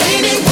time,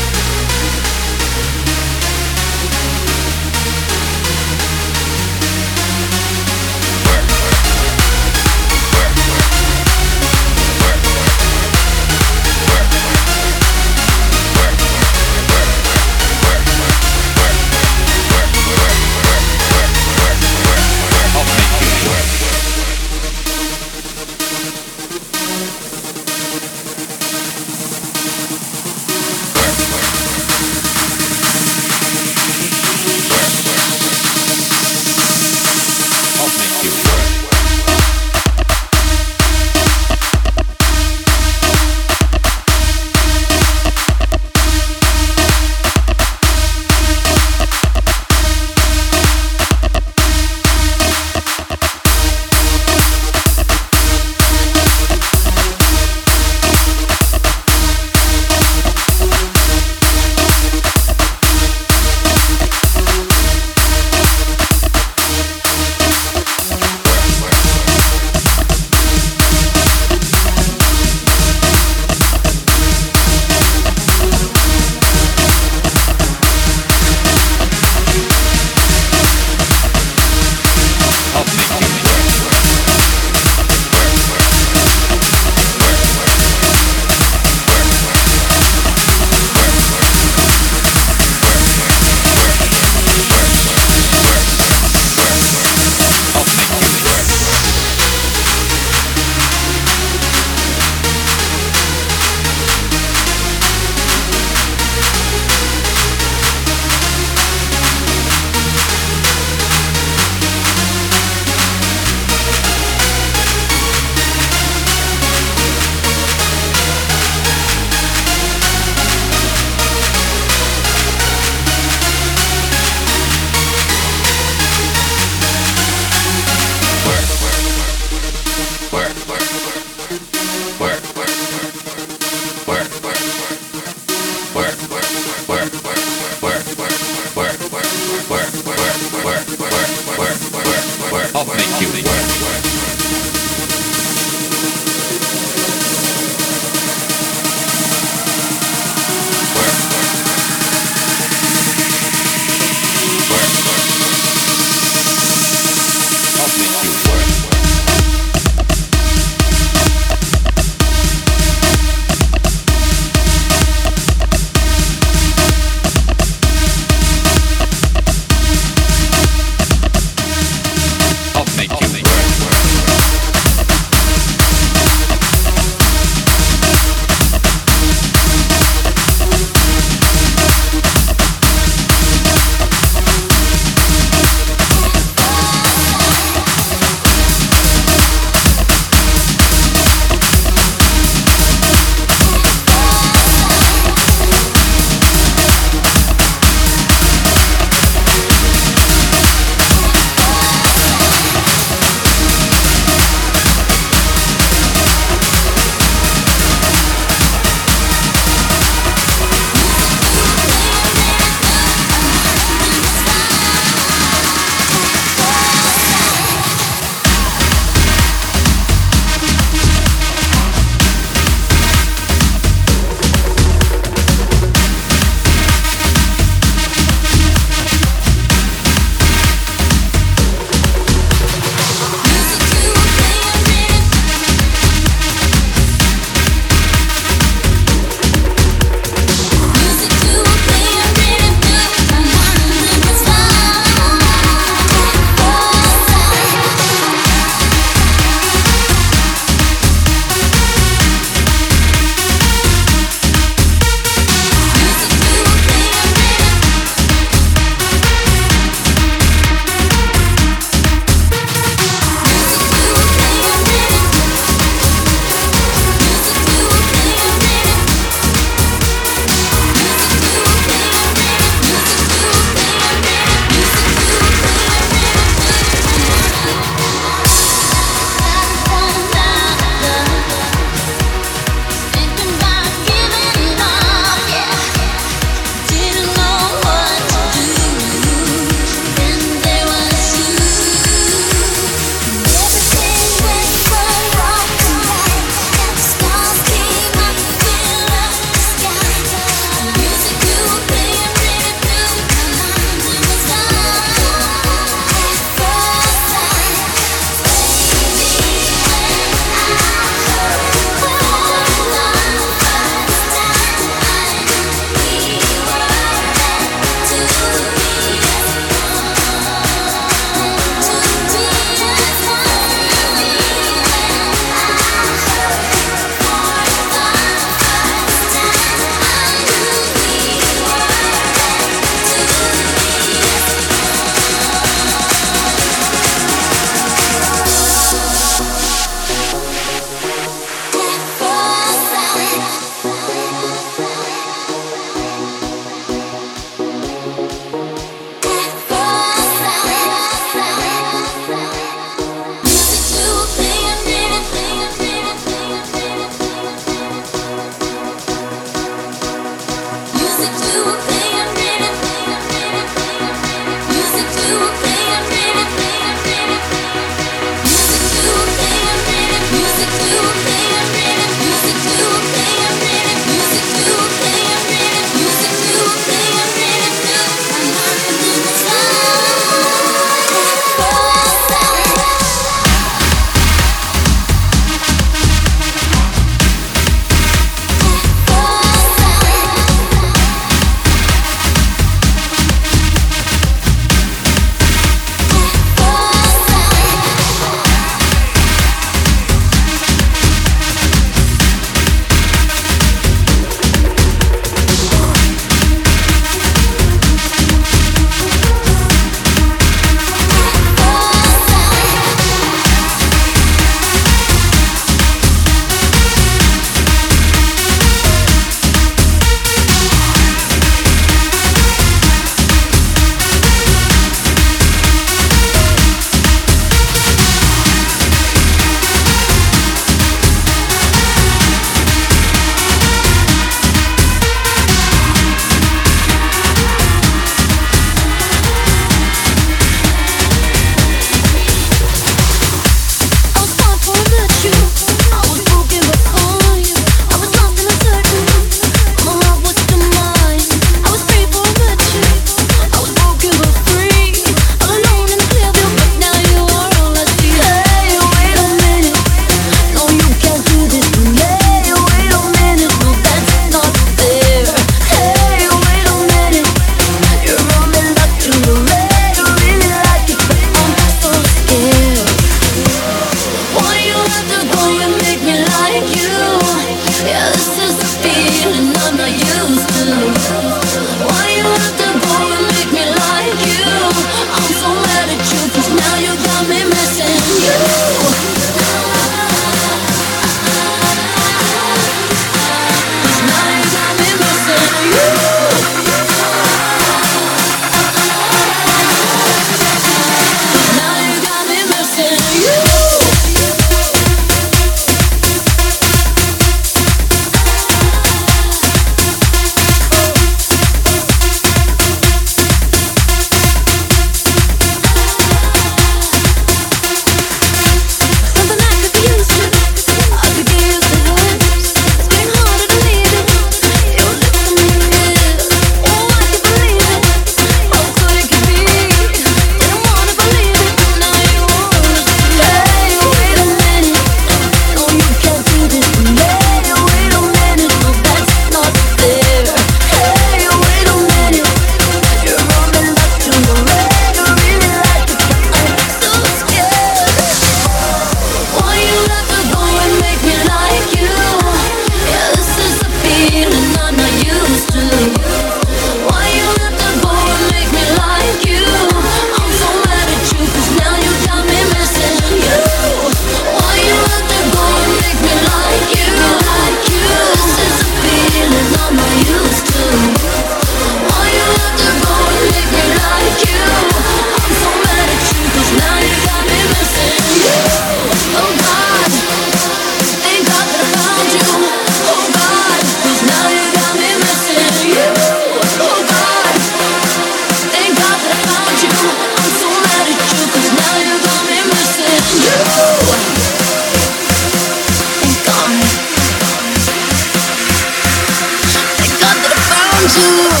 you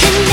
can